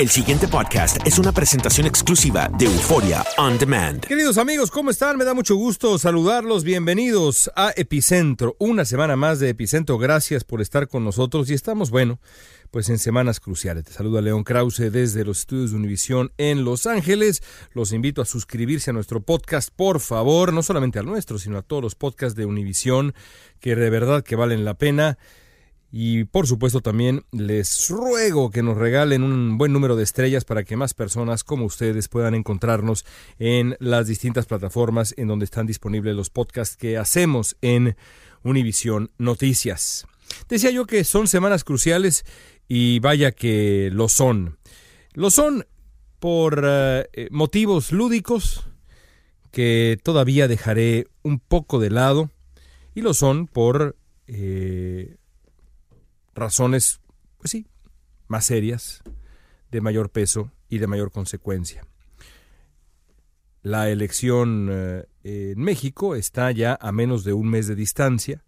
El siguiente podcast es una presentación exclusiva de Euforia On Demand. Queridos amigos, ¿cómo están? Me da mucho gusto saludarlos. Bienvenidos a Epicentro. Una semana más de Epicentro. Gracias por estar con nosotros y estamos, bueno, pues en semanas cruciales. Te saluda León Krause desde los estudios de Univisión en Los Ángeles. Los invito a suscribirse a nuestro podcast, por favor, no solamente al nuestro, sino a todos los podcasts de Univisión, que de verdad que valen la pena. Y por supuesto también les ruego que nos regalen un buen número de estrellas para que más personas como ustedes puedan encontrarnos en las distintas plataformas en donde están disponibles los podcasts que hacemos en Univisión Noticias. Decía yo que son semanas cruciales y vaya que lo son. Lo son por eh, motivos lúdicos que todavía dejaré un poco de lado y lo son por eh, razones, pues sí, más serias, de mayor peso y de mayor consecuencia. La elección eh, en México está ya a menos de un mes de distancia.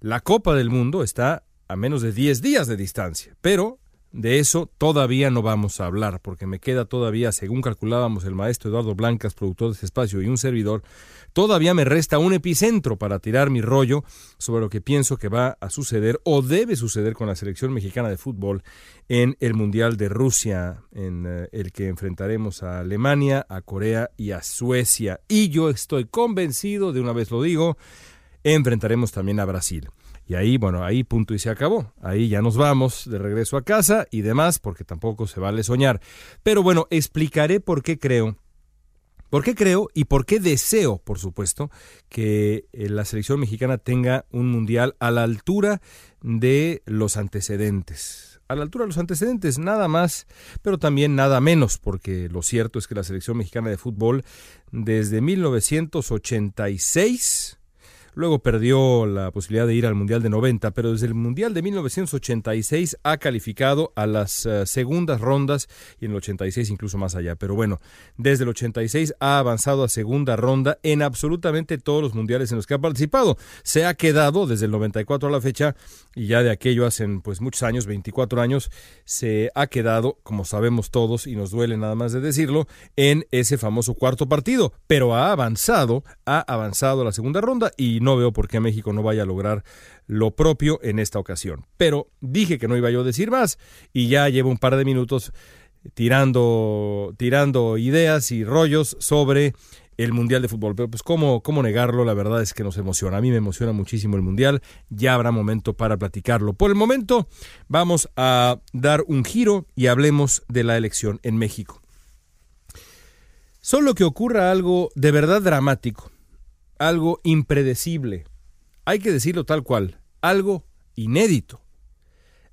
La Copa del Mundo está a menos de 10 días de distancia. Pero de eso todavía no vamos a hablar, porque me queda todavía, según calculábamos el maestro Eduardo Blancas, productor de este espacio, y un servidor, todavía me resta un epicentro para tirar mi rollo sobre lo que pienso que va a suceder o debe suceder con la selección mexicana de fútbol en el Mundial de Rusia, en eh, el que enfrentaremos a Alemania, a Corea y a Suecia. Y yo estoy convencido, de una vez lo digo, enfrentaremos también a Brasil. Y ahí, bueno, ahí punto y se acabó. Ahí ya nos vamos de regreso a casa y demás, porque tampoco se vale soñar. Pero bueno, explicaré por qué creo. ¿Por qué creo y por qué deseo, por supuesto, que eh, la selección mexicana tenga un mundial a la altura de los antecedentes? A la altura de los antecedentes, nada más, pero también nada menos, porque lo cierto es que la selección mexicana de fútbol desde 1986 Luego perdió la posibilidad de ir al Mundial de 90, pero desde el Mundial de 1986 ha calificado a las uh, segundas rondas y en el 86 incluso más allá. Pero bueno, desde el 86 ha avanzado a segunda ronda en absolutamente todos los mundiales en los que ha participado. Se ha quedado desde el 94 a la fecha y ya de aquello hacen pues muchos años, 24 años, se ha quedado, como sabemos todos y nos duele nada más de decirlo, en ese famoso cuarto partido, pero ha avanzado, ha avanzado a la segunda ronda y no veo por qué México no vaya a lograr lo propio en esta ocasión. Pero dije que no iba yo a decir más y ya llevo un par de minutos tirando, tirando ideas y rollos sobre el Mundial de Fútbol. Pero pues ¿cómo, cómo negarlo, la verdad es que nos emociona. A mí me emociona muchísimo el Mundial. Ya habrá momento para platicarlo. Por el momento vamos a dar un giro y hablemos de la elección en México. Solo que ocurra algo de verdad dramático, algo impredecible, hay que decirlo tal cual, algo inédito.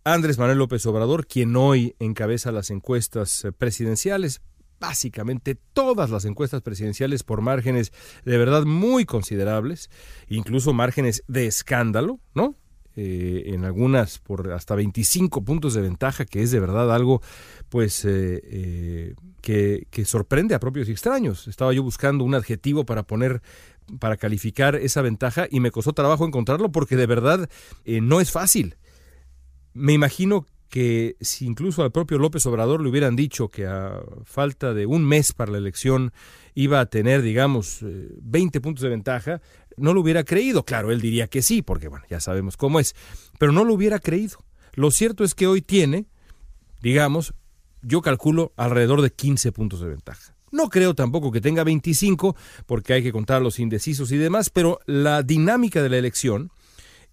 Andrés Manuel López Obrador, quien hoy encabeza las encuestas presidenciales, básicamente todas las encuestas presidenciales por márgenes de verdad muy considerables, incluso márgenes de escándalo, ¿no? Eh, en algunas por hasta 25 puntos de ventaja, que es de verdad algo pues eh, eh, que, que, sorprende a propios y extraños. Estaba yo buscando un adjetivo para poner, para calificar esa ventaja y me costó trabajo encontrarlo porque de verdad no es fácil. Me imagino que si incluso al propio López Obrador le hubieran dicho que a falta de un mes para la elección iba a tener, digamos, 20 puntos de ventaja, no lo hubiera creído. Claro, él diría que sí, porque bueno, ya sabemos cómo es, pero no lo hubiera creído. Lo cierto es que hoy tiene, digamos, yo calculo alrededor de 15 puntos de ventaja. No creo tampoco que tenga 25, porque hay que contar los indecisos y demás, pero la dinámica de la elección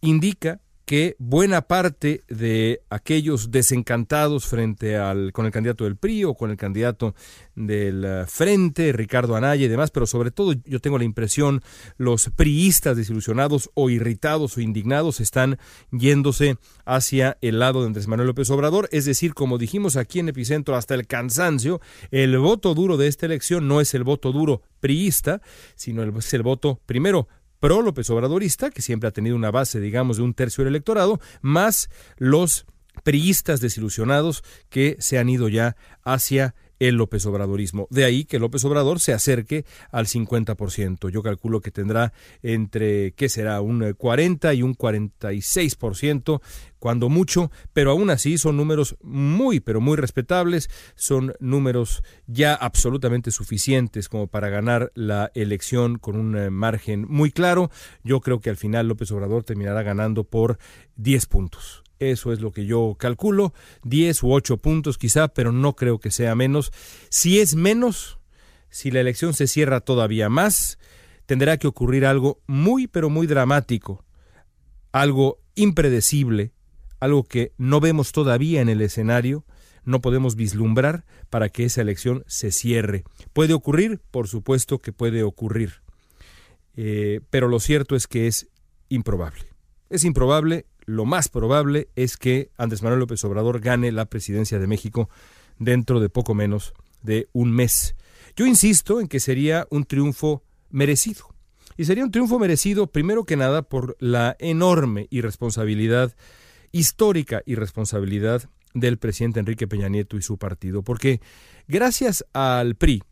indica que buena parte de aquellos desencantados frente al con el candidato del PRI o con el candidato del eh, Frente, Ricardo Anaya y demás, pero sobre todo yo tengo la impresión los priistas desilusionados o irritados o indignados están yéndose hacia el lado de Andrés Manuel López Obrador, es decir, como dijimos aquí en Epicentro hasta el cansancio, el voto duro de esta elección no es el voto duro priista, sino es el voto primero pro López Obradorista, que siempre ha tenido una base, digamos, de un tercio del electorado, más los priistas desilusionados que se han ido ya hacia el López Obradorismo. De ahí que López Obrador se acerque al 50%. Yo calculo que tendrá entre, ¿qué será? Un 40 y un 46%, cuando mucho, pero aún así son números muy, pero muy respetables, son números ya absolutamente suficientes como para ganar la elección con un eh, margen muy claro. Yo creo que al final López Obrador terminará ganando por 10 puntos. Eso es lo que yo calculo, 10 u 8 puntos quizá, pero no creo que sea menos. Si es menos, si la elección se cierra todavía más, tendrá que ocurrir algo muy, pero muy dramático, algo impredecible, algo que no vemos todavía en el escenario, no podemos vislumbrar para que esa elección se cierre. ¿Puede ocurrir? Por supuesto que puede ocurrir. Eh, pero lo cierto es que es improbable. Es improbable lo más probable es que Andrés Manuel López Obrador gane la presidencia de México dentro de poco menos de un mes. Yo insisto en que sería un triunfo merecido. Y sería un triunfo merecido primero que nada por la enorme irresponsabilidad, histórica irresponsabilidad del presidente Enrique Peña Nieto y su partido. Porque gracias al PRI,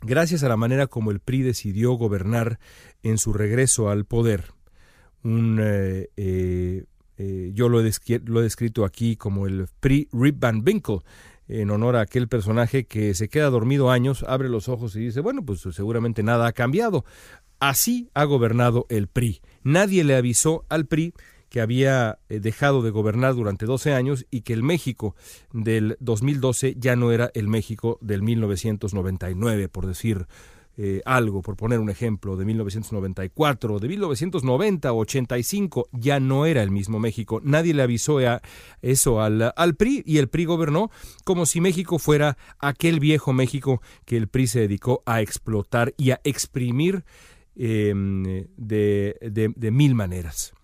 gracias a la manera como el PRI decidió gobernar en su regreso al poder, un, eh, eh, eh, yo lo he, lo he, descrito aquí como el Pre Rip Van Winkle, en honor a aquel personaje que se queda dormido años, abre los ojos y dice, bueno, pues seguramente nada ha cambiado. Así ha gobernado el PRI. Nadie le avisó al PRI que había dejado de gobernar durante 12 años y que el México del 2012 ya no era el México del 1999, por decir eh, algo, por poner un ejemplo, de 1994, de 1990 o 85, ya no era el mismo México. Nadie le avisó a eso al, al, PRI y el PRI gobernó como si México fuera aquel viejo México que el PRI se dedicó a explotar y a exprimir eh, de, de, de mil maneras.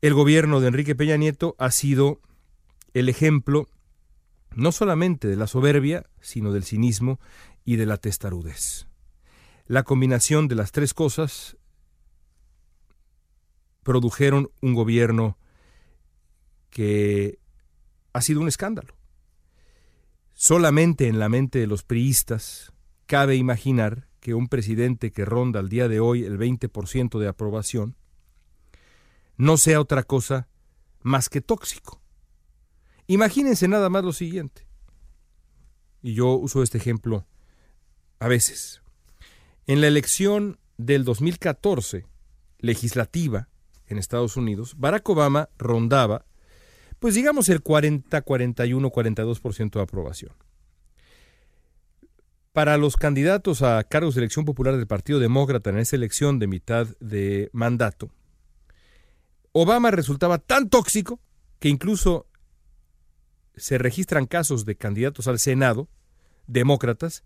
El gobierno de Enrique Peña Nieto ha sido el ejemplo no solamente de la soberbia, sino del cinismo y de la testarudez. La combinación de las tres cosas produjeron un gobierno que ha sido un escándalo. Solamente en la mente de los priistas cabe imaginar que un presidente que ronda al día de hoy el 20% de aprobación no sea otra cosa más que tóxico. Imagínense nada más lo siguiente. Y yo uso este ejemplo a veces. En la elección del 2014, legislativa en Estados Unidos, Barack Obama rondaba, pues digamos el 40, 41, 42% de aprobación. Para los candidatos a cargos de elección popular del Partido Demócrata en esa elección de mitad de mandato, Obama resultaba tan tóxico que incluso se registran casos de candidatos al Senado, demócratas,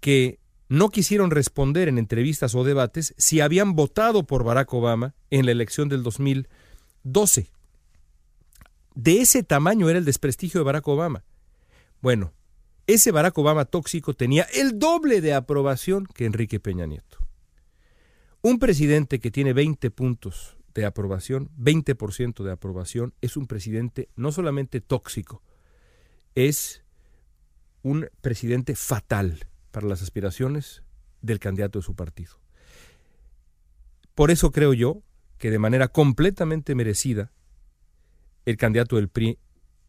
que no quisieron responder en entrevistas o debates si habían votado por Barack Obama en la elección del 2012. De ese tamaño era el desprestigio de Barack Obama. Bueno, ese Barack Obama tóxico tenía el doble de aprobación que Enrique Peña Nieto. Un presidente que tiene 20 puntos de aprobación, 20% de aprobación, es un presidente no solamente tóxico, es un presidente fatal para las aspiraciones del candidato de su partido. Por eso creo yo que de manera completamente merecida el candidato del PRI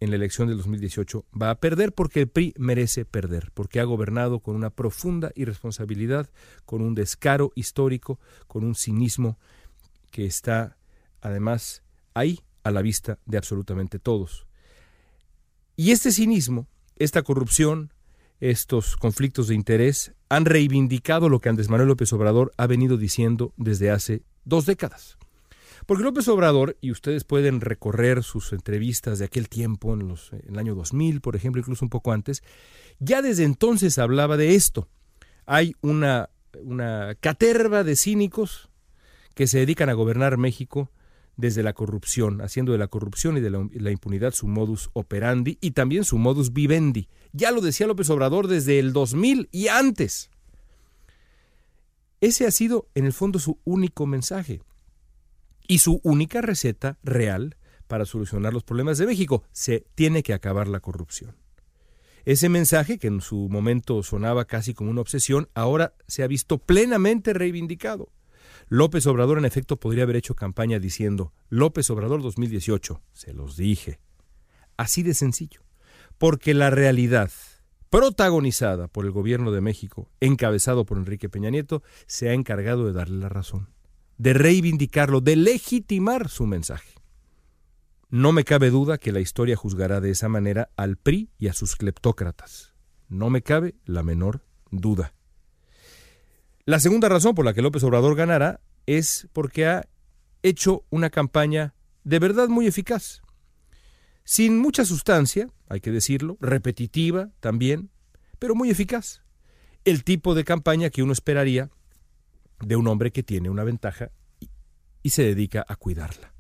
en la elección del 2018 va a perder porque el PRI merece perder, porque ha gobernado con una profunda irresponsabilidad, con un descaro histórico, con un cinismo que está además ahí a la vista de absolutamente todos. Y este cinismo, esta corrupción, estos conflictos de interés han reivindicado lo que Andrés Manuel López Obrador ha venido diciendo desde hace dos décadas. Porque López Obrador, y ustedes pueden recorrer sus entrevistas de aquel tiempo, en, los, en el año 2000, por ejemplo, incluso un poco antes, ya desde entonces hablaba de esto. Hay una, una caterva de cínicos que se dedican a gobernar México desde la corrupción, haciendo de la corrupción y de la, impunidad su modus operandi y también su modus vivendi. Ya lo decía López Obrador desde el 2000 y antes. Ese ha sido, en el fondo, su único mensaje y su única receta real para solucionar los problemas de México. Se tiene que acabar la corrupción. Ese mensaje, que en su momento sonaba casi como una obsesión, ahora se ha visto plenamente reivindicado. López Obrador en efecto podría haber hecho campaña diciendo López Obrador 2018, se los dije. Así de sencillo. Porque la realidad protagonizada por el gobierno de México, encabezado por Enrique Peña Nieto, se ha encargado de darle la razón, de reivindicarlo, de legitimar su mensaje. No me cabe duda que la historia juzgará de esa manera al PRI y a sus cleptócratas. No me cabe la menor duda. La segunda razón por la que López Obrador ganará es porque ha hecho una campaña de verdad muy eficaz. Sin mucha sustancia, hay que decirlo, repetitiva también, pero muy eficaz. El tipo de campaña que uno esperaría de un hombre que tiene una ventaja y, se dedica a cuidarla.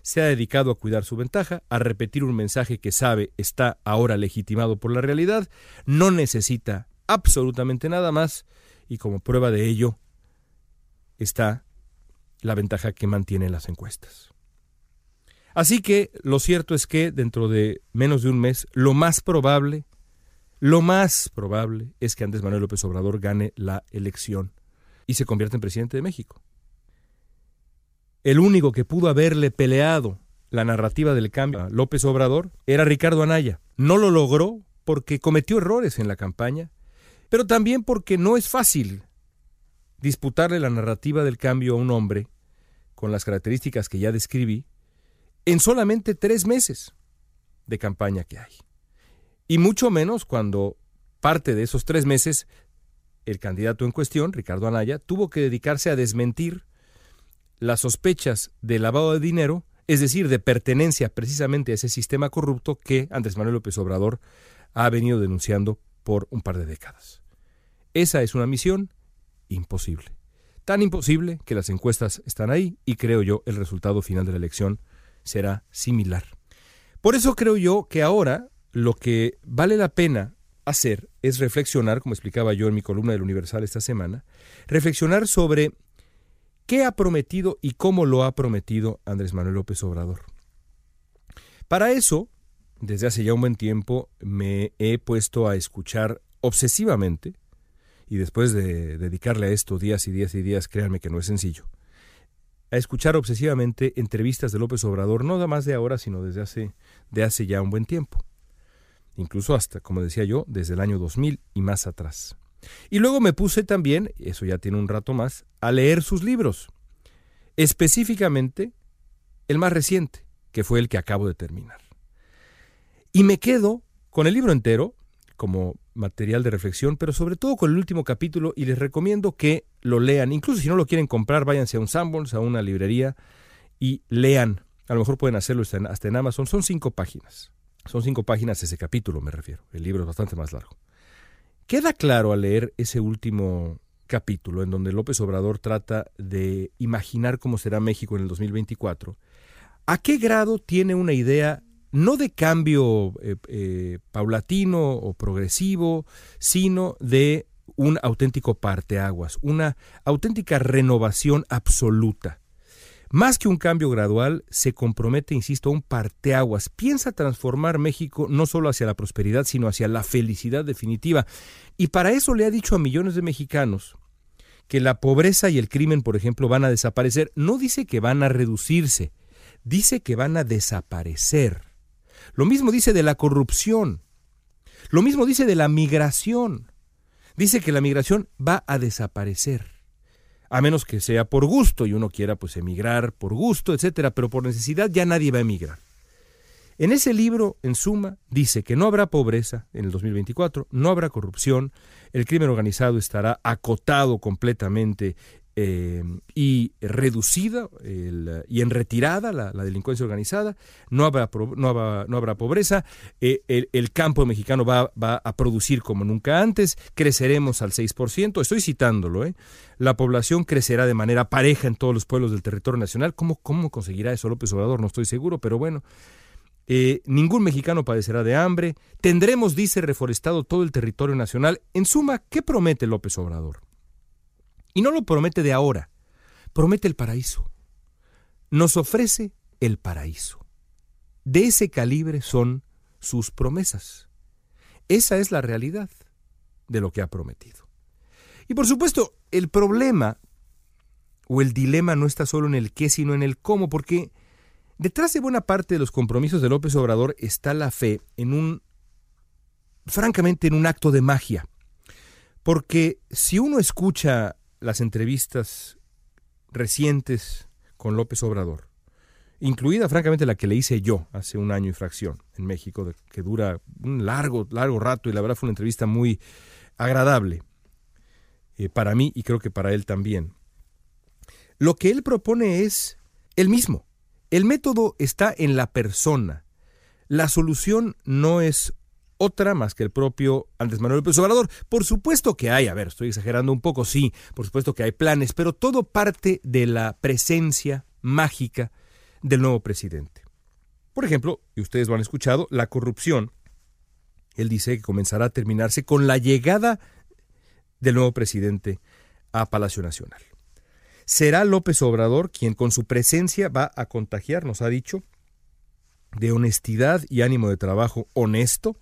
Se ha dedicado a cuidar su ventaja, a repetir un mensaje que sabe está ahora legitimado por la realidad, no necesita absolutamente nada más y como prueba de ello está la ventaja que mantiene las encuestas. Así que lo cierto es que dentro de menos de un mes, lo más probable, lo más probable es que Andrés Manuel López Obrador gane la elección y se convierta en presidente de México. El único que pudo haberle peleado la narrativa del cambio a López Obrador era Ricardo Anaya. No lo logró porque cometió errores en la campaña pero también porque no es fácil disputarle la narrativa del cambio a un hombre con las características que ya describí en solamente tres meses de campaña que hay. Y mucho menos cuando parte de esos tres meses el candidato en cuestión, Ricardo Anaya, tuvo que dedicarse a desmentir las sospechas de lavado de dinero, es decir, de pertenencia precisamente a ese sistema corrupto que Andrés Manuel López Obrador ha venido denunciando por un par de décadas. Esa es una misión imposible. Tan imposible que las encuestas están ahí y creo yo el resultado final de la elección será similar. Por eso creo yo que ahora lo que vale la pena hacer es reflexionar, como explicaba yo en mi columna del Universal esta semana, reflexionar sobre qué ha prometido y cómo lo ha prometido Andrés Manuel López Obrador. Para eso, desde hace ya un buen tiempo me he puesto a escuchar obsesivamente y después de dedicarle a esto días y días y días, créanme que no es sencillo, a escuchar obsesivamente entrevistas de López Obrador, no nada más de ahora, sino desde hace, hace ya un buen tiempo. Incluso hasta, como decía yo, desde el año 2000 y más atrás. Y luego me puse también, eso ya tiene un rato más, a leer sus libros. específicamente el más reciente, que fue el que acabo de terminar. Y me quedo con el libro entero como material de reflexión, pero sobre todo con el último capítulo y les recomiendo que lo lean. Incluso si no lo quieren comprar, váyanse a un Sanborns, a una librería y lean. A lo mejor pueden hacerlo hasta en Amazon. Son cinco páginas. Son cinco páginas ese capítulo, me refiero. El libro es bastante más largo. Queda claro al leer ese último capítulo en donde López Obrador trata de imaginar cómo será México en el 2024, a qué grado tiene una idea no de cambio eh, eh, paulatino o progresivo, sino de un auténtico parteaguas, una auténtica renovación absoluta. Más que un cambio gradual, se compromete, insisto, a un parteaguas. Piensa transformar México no solo hacia la prosperidad, sino hacia la felicidad definitiva. Y para eso le ha dicho a millones de mexicanos que la pobreza y el crimen, por ejemplo, van a desaparecer. No dice que van a reducirse, dice que van a desaparecer. Lo mismo dice de la corrupción. Lo mismo dice de la migración. Dice que la migración va a desaparecer. A menos que sea por gusto y uno quiera pues emigrar por gusto, etcétera, pero por necesidad ya nadie va a emigrar. En ese libro, en suma, dice que no habrá pobreza en el 2024, no habrá corrupción, el crimen organizado estará acotado completamente eh, y reducida y en retirada la, delincuencia organizada, no habrá, no habrá, pobreza, eh, el, campo mexicano va, a producir como nunca antes, creceremos al 6%, estoy citándolo, ¿eh? la población crecerá de manera pareja en todos los pueblos del territorio nacional, ¿cómo, cómo conseguirá eso López Obrador? No estoy seguro, pero bueno. ningún mexicano padecerá de hambre, tendremos, dice, reforestado todo el territorio nacional. En suma, ¿qué promete López Obrador? Y no lo promete de ahora, promete el paraíso. Nos ofrece el paraíso. De ese calibre son sus promesas. Esa es la realidad de lo que ha prometido. Y por supuesto, el problema o el dilema no está solo en el qué, sino en el cómo, porque detrás de buena parte de los compromisos de López Obrador está la fe en un, francamente, en un acto de magia. Porque si uno escucha las entrevistas recientes con López Obrador, incluida francamente la que le hice yo hace un año y fracción en México, que dura un largo, largo rato y la verdad fue una entrevista muy agradable eh, para mí y creo que para él también. Lo que él propone es el mismo. El método está en la persona. La solución no es otra más que el propio Andrés Manuel López Obrador. Por supuesto que hay, a ver, estoy exagerando un poco, sí, por supuesto que hay planes, pero todo parte de la presencia mágica del nuevo presidente. Por ejemplo, y ustedes lo han escuchado, la corrupción, él dice que comenzará a terminarse con la llegada del nuevo presidente a Palacio Nacional. Será López Obrador quien con su presencia va a contagiar, nos ha dicho, de honestidad y ánimo de trabajo honesto,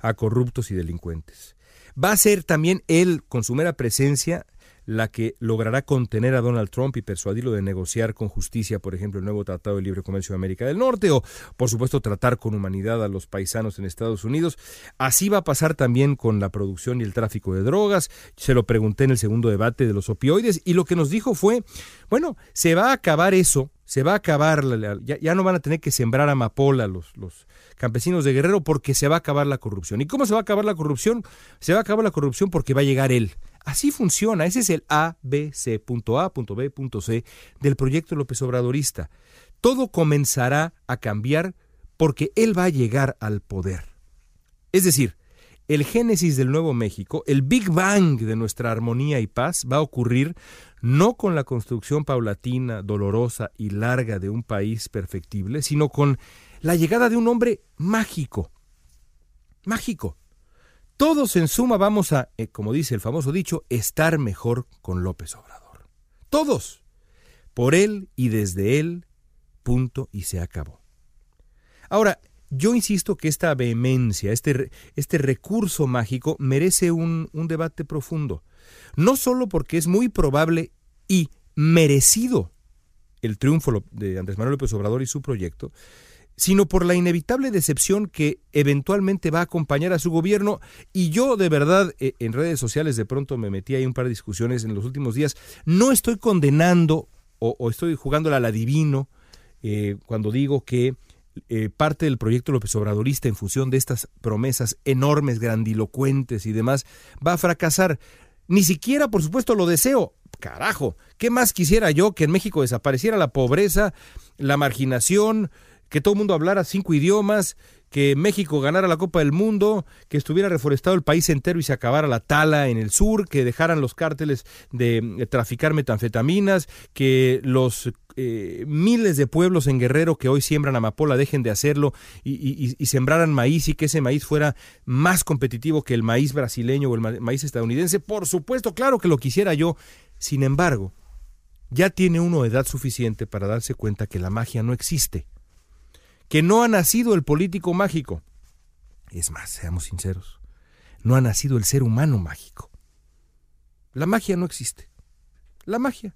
a corruptos y delincuentes. Va a ser también él, con su mera presencia, la que logrará contener a Donald Trump y persuadirlo de negociar con justicia, por ejemplo, el nuevo Tratado de Libre Comercio de América del Norte, o, por supuesto, tratar con humanidad a los paisanos en Estados Unidos. Así va a pasar también con la producción y el tráfico de drogas. Se lo pregunté en el segundo debate de los opioides, y lo que nos dijo fue, bueno, se va a acabar eso, se va a acabar, ya, no van a tener que sembrar amapola los, los campesinos de Guerrero porque se va a acabar la corrupción. ¿Y cómo se va a acabar la corrupción? Se va a acabar la corrupción porque va a llegar él. Así funciona, ese es el A, B, C, punto A, punto B, punto C del proyecto López Obradorista. Todo comenzará a cambiar porque él va a llegar al poder. Es decir, el génesis del Nuevo México, el Big Bang de nuestra armonía y paz va a ocurrir no con la construcción paulatina, dolorosa y larga de un país perfectible, sino con la llegada de un hombre mágico. Mágico, todos en suma vamos a, eh, como dice el famoso dicho, estar mejor con López Obrador. Todos. Por él y desde él, punto y se acabó. Ahora, yo insisto que esta vehemencia, este, este recurso mágico merece un, un debate profundo. No solo porque es muy probable y merecido el triunfo de Andrés Manuel López Obrador y su proyecto, sino por la inevitable decepción que eventualmente va a acompañar a su gobierno. Y yo de verdad eh, en redes sociales de pronto me metí ahí un par de discusiones en los últimos días. No estoy condenando o, estoy jugándola al adivino eh, cuando digo que eh, parte del proyecto López Obradorista en función de estas promesas enormes, grandilocuentes y demás, va a fracasar. Ni siquiera, por supuesto, lo deseo. Carajo, ¿qué más quisiera yo que en México desapareciera la pobreza, la marginación, que todo el mundo hablara cinco idiomas, que México ganara la Copa del Mundo, que estuviera reforestado el país entero y se acabara la tala en el sur, que dejaran los cárteles de traficar metanfetaminas, que los eh, miles de pueblos en Guerrero que hoy siembran amapola dejen de hacerlo y, y, y, sembraran maíz y que ese maíz fuera más competitivo que el maíz brasileño o el maíz estadounidense. Por supuesto, claro que lo quisiera yo. Sin embargo, ya tiene uno edad suficiente para darse cuenta que la magia no existe que no ha nacido el político mágico. Es más, seamos sinceros, no ha nacido el ser humano mágico. La magia no existe. La magia,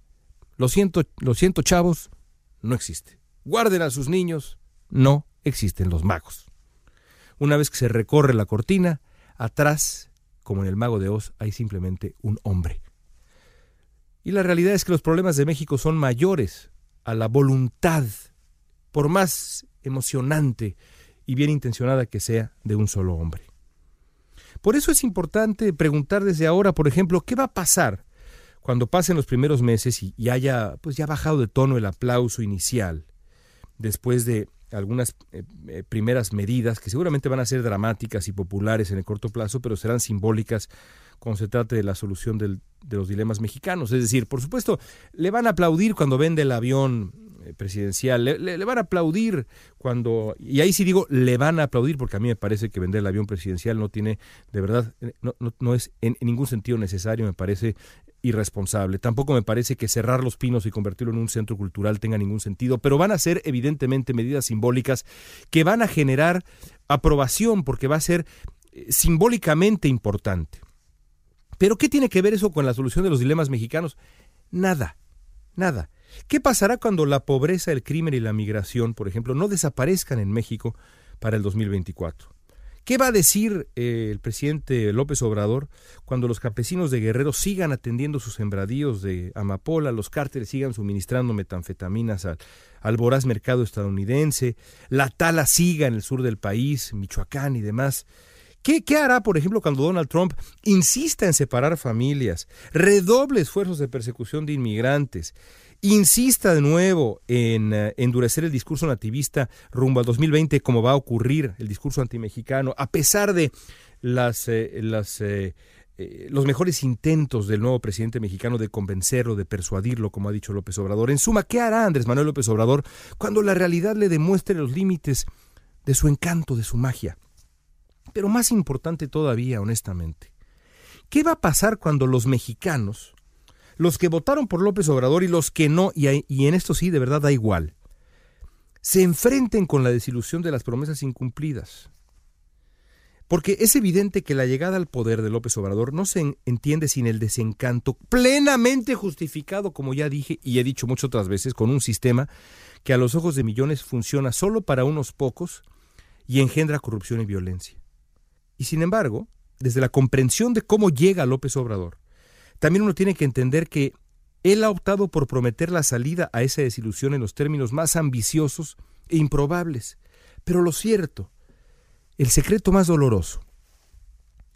lo siento, lo siento chavos, no existe. Guarden a sus niños, no existen los magos. Una vez que se recorre la cortina, atrás, como en el mago de Oz, hay simplemente un hombre. Y la realidad es que los problemas de México son mayores a la voluntad, por más emocionante y bien intencionada que sea de un solo hombre. Por eso es importante preguntar desde ahora, por ejemplo, ¿qué va a pasar cuando pasen los primeros meses y, haya pues ya bajado de tono el aplauso inicial después de algunas eh, eh, primeras medidas que seguramente van a ser dramáticas y populares en el corto plazo, pero serán simbólicas cuando se trate de la solución de los dilemas mexicanos. Es decir, por supuesto, le van a aplaudir cuando vende el avión presidencial. Le, van a aplaudir cuando, y ahí sí digo, le van a aplaudir porque a mí me parece que vender el avión presidencial no tiene, de verdad, eh, no, no, es en, ningún sentido necesario, me parece irresponsable. Tampoco me parece que cerrar los pinos y convertirlo en un centro cultural tenga ningún sentido, pero van a ser evidentemente medidas simbólicas que van a generar aprobación porque va a ser eh, simbólicamente importante. Pero ¿qué tiene que ver eso con la solución de los dilemas mexicanos? Nada, nada. ¿Qué pasará cuando la pobreza, el crimen y la migración, por ejemplo, no desaparezcan en México para el 2024? ¿Qué va a decir eh, el presidente López Obrador cuando los campesinos de Guerrero sigan atendiendo sus sembradíos de amapola, los cárteles sigan suministrando metanfetaminas al, al voraz mercado estadounidense, la tala siga en el sur del país, Michoacán y demás? ¿Qué, ¿Qué, hará, por ejemplo, cuando Donald Trump insista en separar familias, redoble esfuerzos de persecución de inmigrantes, insista de nuevo en uh, endurecer el discurso nativista rumbo al 2020, como va a ocurrir el discurso antimexicano, a pesar de las, eh, las eh, eh, los mejores intentos del nuevo presidente mexicano de convencerlo, de persuadirlo, como ha dicho López Obrador. En suma, ¿qué hará Andrés Manuel López Obrador cuando la realidad le demuestre los límites de su encanto, de su magia? Pero más importante todavía, honestamente, ¿qué va a pasar cuando los mexicanos, los que votaron por López Obrador y los que no, y, en esto sí de verdad da igual, se enfrenten con la desilusión de las promesas incumplidas? Porque es evidente que la llegada al poder de López Obrador no se entiende sin el desencanto plenamente justificado, como ya dije y he dicho muchas otras veces, con un sistema que a los ojos de millones funciona solo para unos pocos y engendra corrupción y violencia. Y sin embargo, desde la comprensión de cómo llega López Obrador, también uno tiene que entender que él ha optado por prometer la salida a esa desilusión en los términos más ambiciosos e improbables. Pero lo cierto, el secreto más doloroso,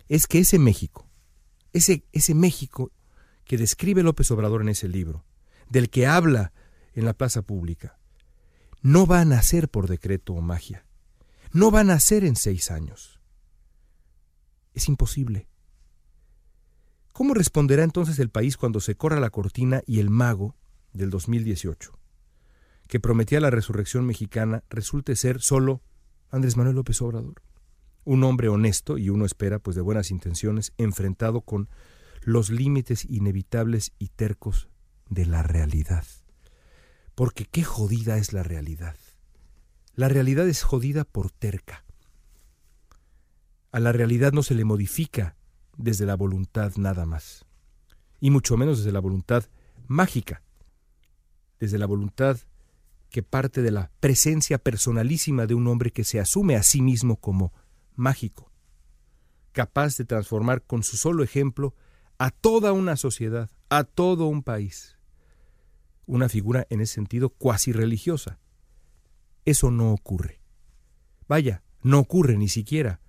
es que ese México, ese, ese México que describe López Obrador en ese libro, del que habla en la plaza pública, no va a nacer por decreto o magia, no va a nacer en seis años es imposible. ¿Cómo responderá entonces el país cuando se corra la cortina y el mago del 2018, que prometía la resurrección mexicana, resulte ser solo Andrés Manuel López Obrador? Un hombre honesto, y uno espera, pues de buenas intenciones, enfrentado con los límites inevitables y tercos de la realidad. Porque qué jodida es la realidad. La realidad es jodida por terca. A la realidad no se le modifica desde la voluntad nada más, y mucho menos desde la voluntad mágica, desde la voluntad que parte de la presencia personalísima de un hombre que se asume a sí mismo como mágico, capaz de transformar con su solo ejemplo a toda una sociedad, a todo un país. una figura en ese sentido cuasi religiosa. Eso no ocurre. Vaya, no ocurre ni siquiera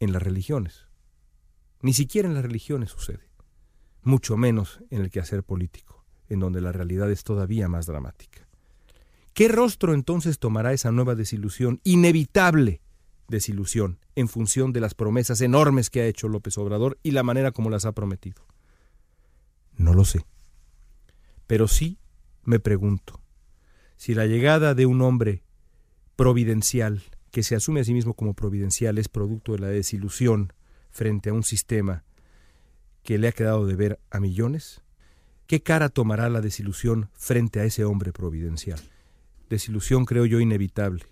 en las religiones. Ni siquiera en las religiones sucede. Mucho menos en el quehacer político, en donde la realidad es todavía más dramática. ¿Qué rostro entonces tomará esa nueva desilusión, inevitable desilusión, en función de las promesas enormes que ha hecho López Obrador y la manera como las ha prometido? No lo sé. Pero sí me pregunto si la llegada de un hombre providencial, que se asume a sí mismo como providencial, es producto de la desilusión frente a un sistema que le ha quedado de ver a millones, ¿qué cara tomará la desilusión frente a ese hombre providencial? Desilusión creo yo inevitable.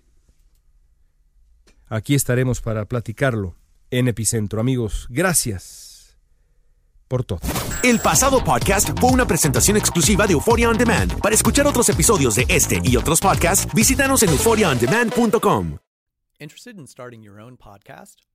Aquí estaremos para platicarlo en Epicentro. Amigos, gracias por todo. El pasado podcast fue una presentación exclusiva de Euphoria On Demand. Para escuchar otros episodios de este y otros podcasts, visítanos en euphoriaondemand.com. Interested in starting your own podcast?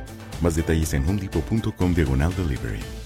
Más detalles en homedepot.com diagonal delivery.